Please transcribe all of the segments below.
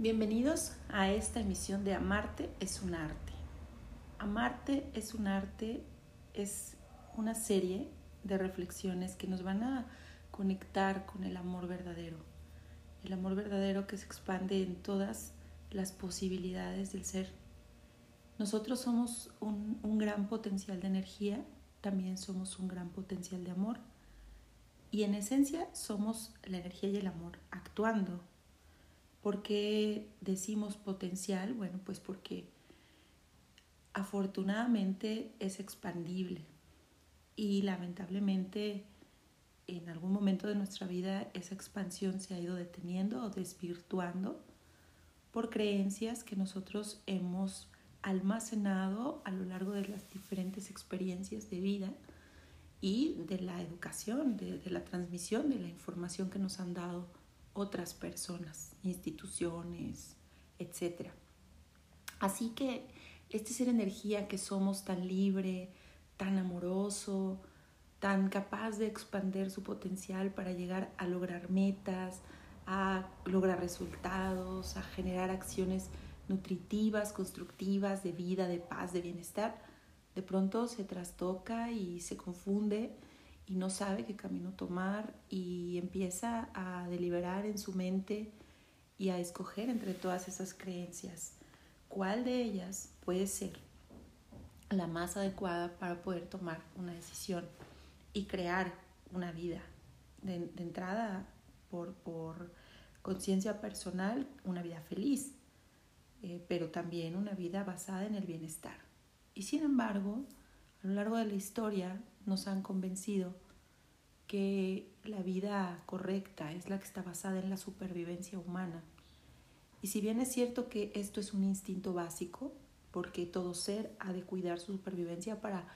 Bienvenidos a esta emisión de Amarte es un arte. Amarte es un arte es una serie de reflexiones que nos van a conectar con el amor verdadero. El amor verdadero que se expande en todas las posibilidades del ser. Nosotros somos un, un gran potencial de energía, también somos un gran potencial de amor y en esencia somos la energía y el amor actuando ¿Por qué decimos potencial? Bueno, pues porque afortunadamente es expandible y lamentablemente en algún momento de nuestra vida esa expansión se ha ido deteniendo o desvirtuando por creencias que nosotros hemos almacenado a lo largo de las diferentes experiencias de vida y de la educación, de, de la transmisión de la información que nos han dado otras personas, instituciones, etc. Así que este ser energía que somos tan libre, tan amoroso, tan capaz de expandir su potencial para llegar a lograr metas, a lograr resultados, a generar acciones nutritivas, constructivas, de vida, de paz, de bienestar, de pronto se trastoca y se confunde y no sabe qué camino tomar y empieza a deliberar en su mente y a escoger entre todas esas creencias cuál de ellas puede ser la más adecuada para poder tomar una decisión y crear una vida. De, entrada, por, por conciencia personal, una vida feliz, eh, pero también una vida basada en el bienestar. Y sin embargo, a lo largo de la historia nos han convencido que la vida correcta es la que está basada en la supervivencia humana. Y si bien es cierto que esto es un instinto básico, porque todo ser ha de cuidar su supervivencia para,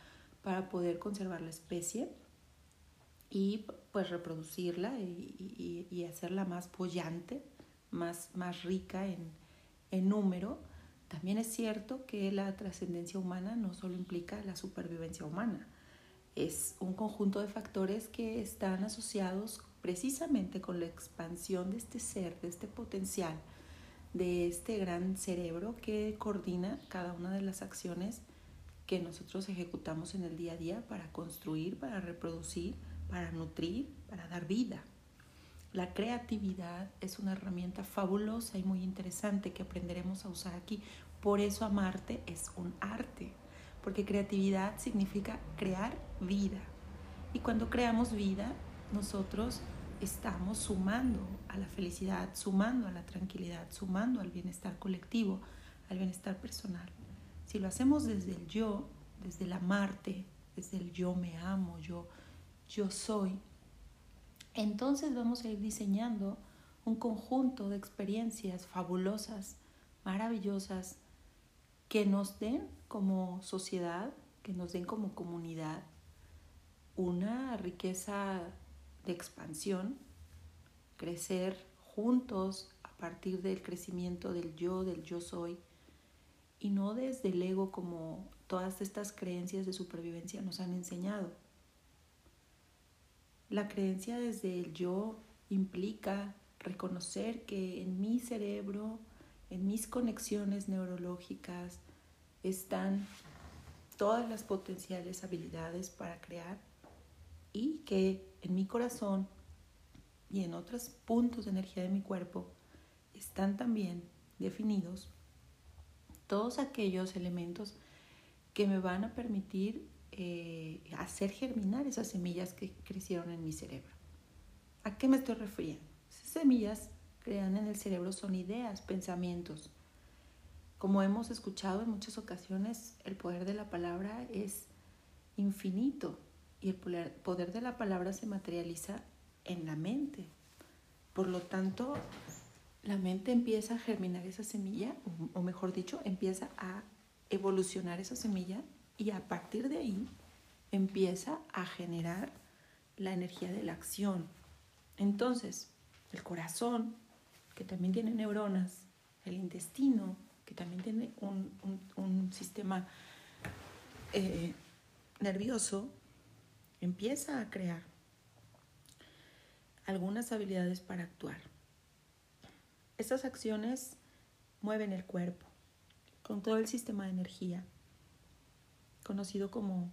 para poder conservar la especie y pues reproducirla y, y, hacerla más pollante, más, más rica en, en número, también es cierto que la trascendencia humana no solo implica la supervivencia humana, es un conjunto de factores que están asociados precisamente con la expansión de este ser, de este potencial, de este gran cerebro que coordina cada una de las acciones que nosotros ejecutamos en el día a día para construir, para reproducir, para nutrir, para dar vida. La creatividad es una herramienta fabulosa y muy interesante que aprenderemos a usar aquí. Por eso amarte es un arte, porque creatividad significa crear vida. Y cuando creamos vida, nosotros estamos sumando a la felicidad, sumando a la tranquilidad, sumando al bienestar colectivo, al bienestar personal. Si lo hacemos desde el yo, desde el amarte, desde el yo me amo, yo, yo soy, entonces vamos a ir diseñando un conjunto de experiencias fabulosas, maravillosas, que nos den como sociedad, que nos den como comunidad una riqueza de expansión, crecer juntos a partir del crecimiento del yo, del yo soy, y no desde el ego como todas estas creencias de supervivencia nos han enseñado. La creencia desde el yo implica reconocer que en mi cerebro, en mis conexiones neurológicas, están todas las potenciales habilidades para crear y que en mi corazón y en otros puntos de energía de mi cuerpo están también definidos todos aquellos elementos que me van a permitir eh, hacer germinar esas semillas que crecieron en mi cerebro. ¿A qué me estoy refiriendo? Esas semillas crean en el cerebro son ideas, pensamientos. Como hemos escuchado en muchas ocasiones, el poder de la palabra es infinito y el poder de la palabra se materializa en la mente. Por lo tanto, la mente empieza a germinar esa semilla, o mejor dicho, empieza a evolucionar esa semilla y a partir de ahí empieza a generar la energía de la acción. Entonces, el corazón, que también tiene neuronas, el intestino, que también tiene un, sistema eh, nervioso, empieza a crear algunas habilidades para actuar. Estas acciones mueven el cuerpo, con todo el sistema de energía, conocido como,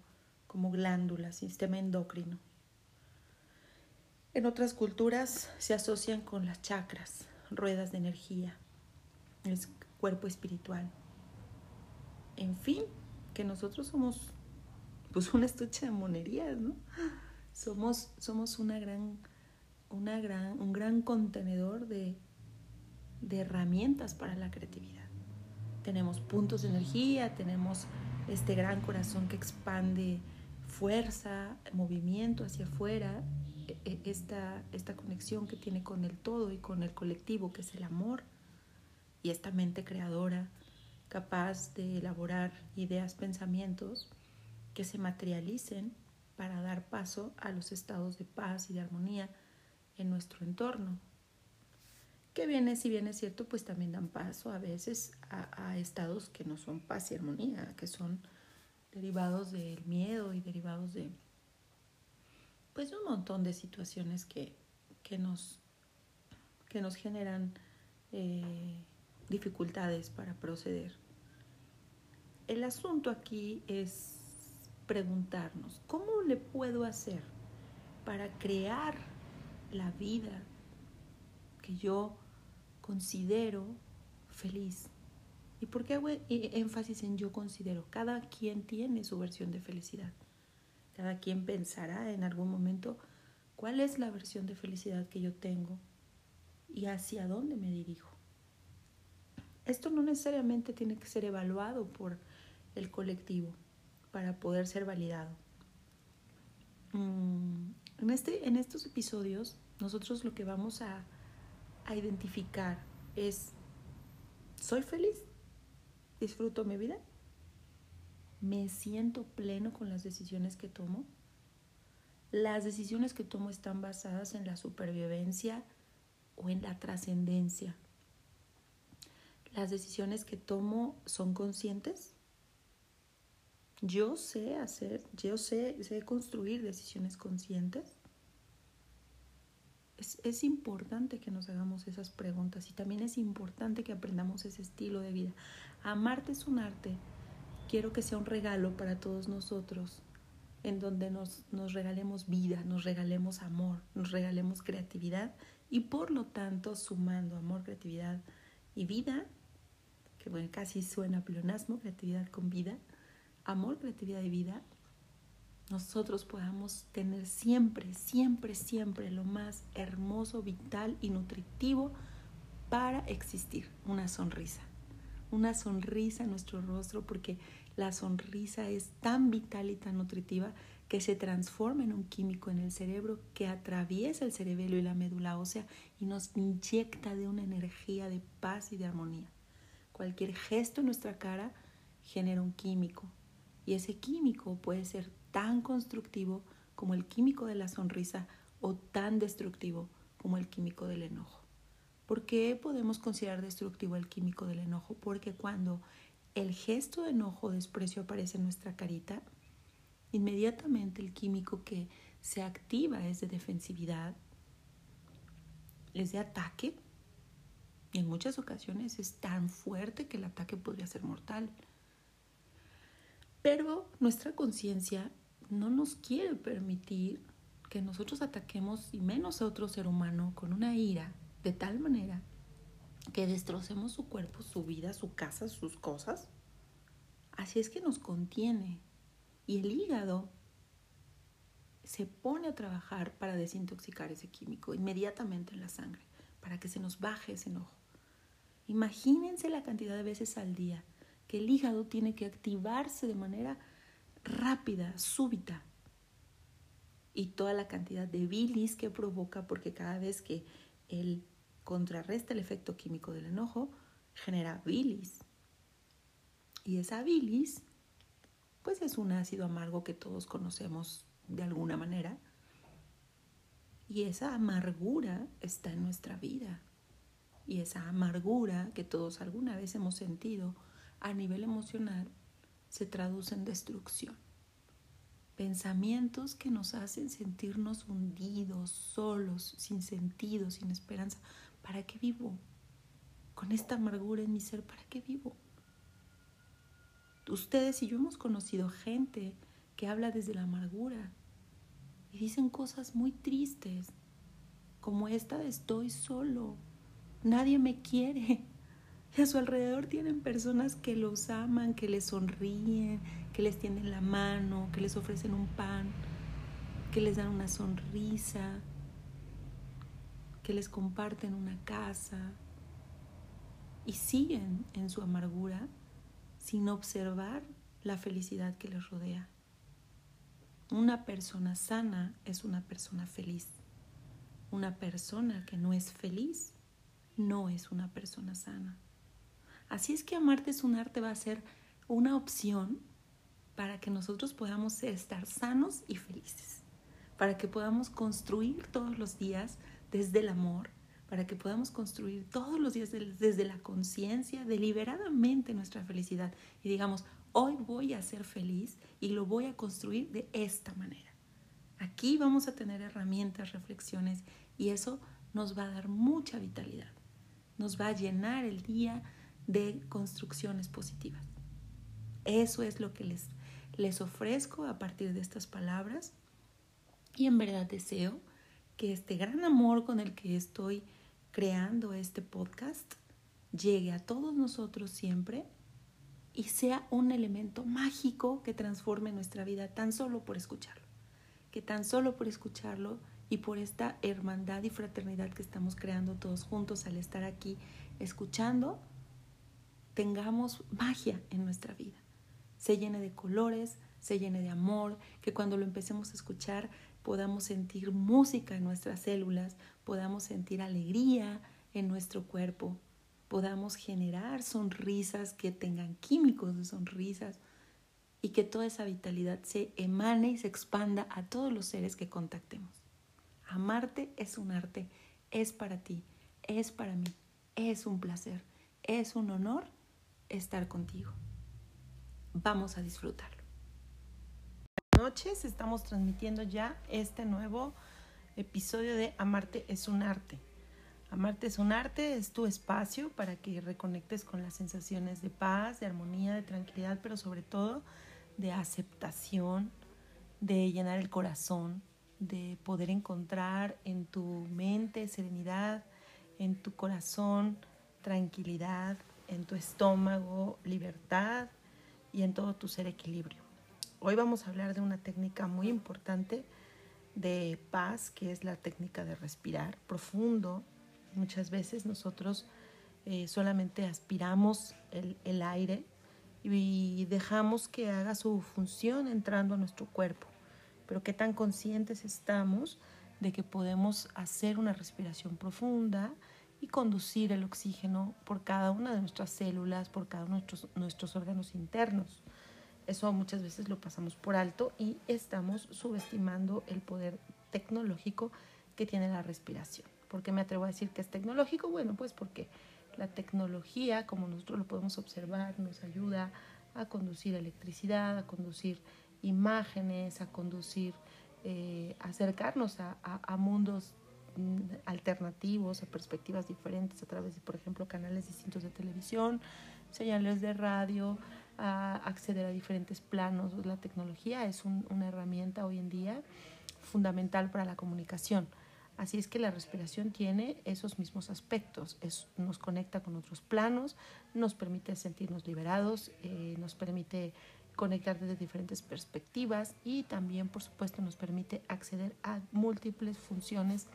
como glándula, sistema endocrino. En otras culturas se asocian con las chakras, ruedas de energía, el cuerpo espiritual. En fin, que nosotros somos pues una estuche de monerías, ¿no? Somos, somos una gran, una gran, un gran contenedor de, de herramientas para la creatividad. Tenemos puntos de energía, tenemos este gran corazón que expande fuerza, movimiento hacia afuera, esta, esta conexión que tiene con el todo y con el colectivo, que es el amor, y esta mente creadora, capaz de elaborar ideas, pensamientos que se materialicen para dar paso a los estados de paz y de armonía en nuestro entorno. Que viene, si bien es cierto, pues también dan paso a veces a estados que no son paz y armonía, que son derivados del miedo y derivados de pues un montón de situaciones que, que, nos, que nos generan eh, dificultades para proceder. El asunto aquí es preguntarnos, ¿cómo le puedo hacer para crear la vida que yo considero feliz? ¿Y por qué hago énfasis en yo considero? Cada quien tiene su versión de felicidad. Cada quien pensará en algún momento cuál es la versión de felicidad que yo tengo y hacia dónde me dirijo. Esto no necesariamente tiene que ser evaluado por el colectivo para poder ser validado. Mm, en, este, en estos episodios nosotros lo que vamos a, a identificar es, ¿soy feliz? ¿Disfruto mi vida? ¿Me siento pleno con las decisiones que tomo? Las decisiones que tomo están basadas en la supervivencia o en la trascendencia las decisiones que tomo son conscientes. Yo sé hacer, yo sé, sé construir decisiones conscientes. Es, es, importante que nos hagamos esas preguntas y también es importante que aprendamos ese estilo de vida. Amarte es un arte. Quiero que sea un regalo para todos nosotros, en donde nos, nos regalemos vida, nos regalemos amor, nos regalemos creatividad y por lo tanto sumando amor, creatividad y vida, que bueno, casi suena pleonasmo, creatividad con vida, amor, creatividad y vida, nosotros podamos tener siempre, siempre, siempre lo más hermoso, vital y nutritivo para existir, una sonrisa. Una sonrisa en nuestro rostro porque la sonrisa es tan vital y tan nutritiva que se transforma en un químico en el cerebro que atraviesa el cerebelo y la médula ósea y nos inyecta de una energía de paz y de armonía. Cualquier gesto en nuestra cara genera un químico y ese químico puede ser tan constructivo como el químico de la sonrisa o tan destructivo como el químico del enojo. ¿Por qué podemos considerar destructivo el químico del enojo? Porque cuando el gesto de enojo o desprecio aparece en nuestra carita, inmediatamente el químico que se activa es de defensividad, es de ataque y en muchas ocasiones es tan fuerte que el ataque podría ser mortal. Pero nuestra conciencia no nos quiere permitir que nosotros ataquemos y menos a otro ser humano con una ira de tal manera que destrocemos su cuerpo, su vida, su casa, sus cosas. Así es que nos contiene. Y el hígado se pone a trabajar para desintoxicar ese químico inmediatamente en la sangre, para que se nos baje ese enojo. Imagínense la cantidad de veces al día que el hígado tiene que activarse de manera rápida, súbita. Y toda la cantidad de bilis que provoca, porque cada vez que él contrarresta el efecto químico del enojo, genera bilis. Y esa bilis, pues es un ácido amargo que todos conocemos de alguna manera. Y esa amargura está en nuestra vida y esa amargura que todos alguna vez hemos sentido a nivel emocional se traduce en destrucción. Pensamientos que nos hacen sentirnos hundidos, solos, sin sentido, sin esperanza. ¿Para qué vivo? con esta amargura en mi ser, ¿para qué vivo? Ustedes y yo hemos conocido gente que habla desde la amargura y dicen cosas muy tristes, como esta de estoy solo, nadie me quiere. Y a su alrededor tienen personas que los aman, que les sonríen, que les tienden la mano, que les ofrecen un pan, que les dan una sonrisa, que les comparten una casa y siguen en su amargura sin observar la felicidad que les rodea. Una persona sana es una persona feliz. Una persona que no es feliz no es una persona sana. Así es que amarte es un arte va a ser una opción para que nosotros podamos estar sanos y felices, para que podamos construir todos los días desde el amor, para que podamos construir todos los días desde la conciencia, deliberadamente nuestra felicidad y digamos, hoy voy a ser feliz y lo voy a construir de esta manera. Aquí vamos a tener herramientas, reflexiones y eso nos va a dar mucha vitalidad, nos va a llenar el día de construcciones positivas. Eso es lo que les, les ofrezco a partir de estas palabras y en verdad deseo que este gran amor con el que estoy creando este podcast llegue a todos nosotros siempre y sea un elemento mágico que transforme nuestra vida tan solo por escucharlo. Que tan solo por escucharlo y por esta hermandad y fraternidad que estamos creando todos juntos al estar aquí escuchando, tengamos magia en nuestra vida. Se llene de colores, se llene de amor, que cuando lo empecemos a escuchar podamos sentir música en nuestras células, podamos sentir alegría en nuestro cuerpo, podamos generar sonrisas que tengan químicos de sonrisas y que toda esa vitalidad se emane y se expanda a todos los seres que contactemos. Amarte es un arte, es para ti, es para mí, es un placer, es un honor estar contigo. Vamos a disfrutarlo noches. Estamos transmitiendo ya este nuevo episodio de Amarte es un arte. Amarte es un arte, es tu espacio para que reconectes con las sensaciones de paz, de armonía, de tranquilidad, pero sobre todo de aceptación, de llenar el corazón, de poder encontrar en tu mente serenidad, en tu corazón tranquilidad, en tu estómago libertad y en todo tu ser equilibrio. Hoy vamos a hablar de una técnica muy importante de paz, que es la técnica de respirar profundo. Muchas veces nosotros eh, solamente aspiramos el, el aire y dejamos que haga su función entrando a nuestro cuerpo. Pero qué tan conscientes estamos de que podemos hacer una respiración profunda y conducir el oxígeno por cada una de nuestras células, por cada uno de nuestros, nuestros órganos internos. Eso muchas veces lo pasamos por alto y estamos subestimando el poder tecnológico que tiene la respiración. ¿Por qué me atrevo a decir que es tecnológico? Bueno, pues porque la tecnología, como nosotros lo podemos observar, nos ayuda a conducir electricidad, a conducir imágenes, a conducir, eh, acercarnos a, a, mundos mm, alternativos, a perspectivas diferentes a través de, por ejemplo, canales distintos de televisión, señales de radio, a acceder a diferentes planos. La tecnología es una herramienta hoy en día fundamental para la comunicación. Así es que la respiración tiene esos mismos aspectos. nos conecta con otros planos, nos permite sentirnos liberados, eh, nos permite conectar desde diferentes perspectivas y también, por supuesto, nos permite acceder a múltiples funciones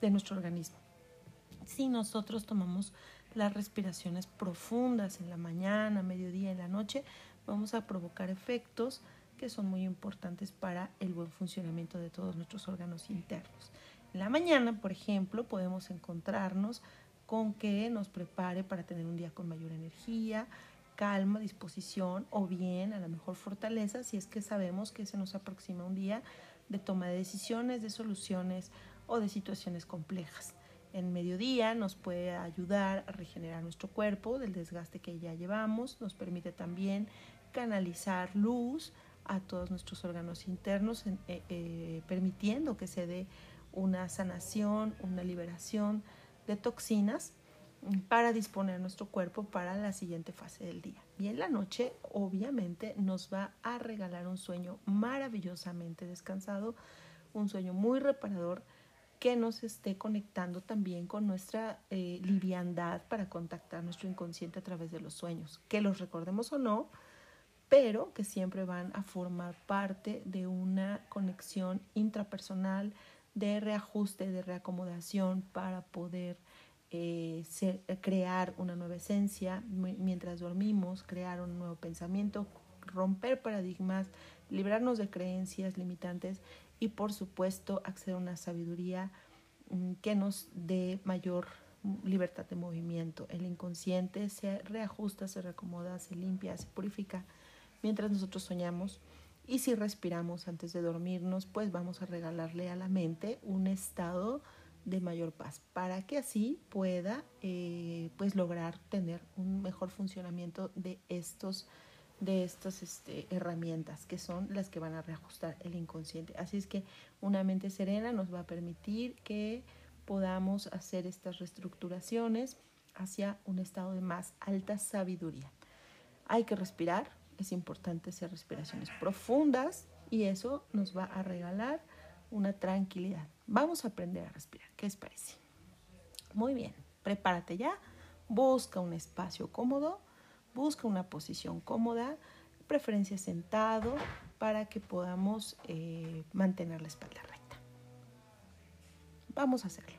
de nuestro organismo. Si nosotros tomamos las respiraciones profundas en la mañana, mediodía, en la noche, vamos a provocar efectos que son muy importantes para el buen funcionamiento de todos nuestros órganos internos. En la mañana, por ejemplo, podemos encontrarnos con que nos prepare para tener un día con mayor energía, calma, disposición o bien a la mejor fortaleza si es que sabemos que se nos aproxima un día de toma de decisiones, de soluciones o de situaciones complejas en mediodía nos puede ayudar a regenerar nuestro cuerpo del desgaste que ya llevamos, nos permite también canalizar luz a todos nuestros órganos internos, eh, eh, permitiendo que se dé una sanación, una liberación de toxinas para disponer nuestro cuerpo para la siguiente fase del día. Y en la noche, obviamente, nos va a regalar un sueño maravillosamente descansado, un sueño muy reparador que nos esté conectando también con nuestra eh, liviandad para contactar nuestro inconsciente a través de los sueños, que los recordemos o no, pero que siempre van a formar parte de una conexión intrapersonal, de reajuste, de reacomodación para poder eh, crear una nueva esencia mientras dormimos, crear un nuevo pensamiento, romper paradigmas, librarnos de creencias limitantes y por supuesto acceder a una sabiduría mm, que nos dé mayor libertad de movimiento. El inconsciente se reajusta, se reacomoda, se limpia, se purifica mientras nosotros soñamos. Y si respiramos antes de dormirnos, pues vamos a regalarle a la mente un estado de mayor paz para que así pueda eh, pues lograr tener un mejor funcionamiento de estos de estas este, herramientas que son las que van a reajustar el inconsciente. Así es que una mente serena nos va a permitir que podamos hacer estas reestructuraciones hacia un estado de más alta sabiduría. Hay que respirar, es importante hacer respiraciones profundas y eso nos va a regalar una tranquilidad. Vamos a aprender a respirar. ¿Qué les parece? Muy bien, prepárate ya, busca un espacio cómodo Busca una posición cómoda, preferencia sentado, para que podamos eh, mantener la espalda recta. Vamos a hacerlo.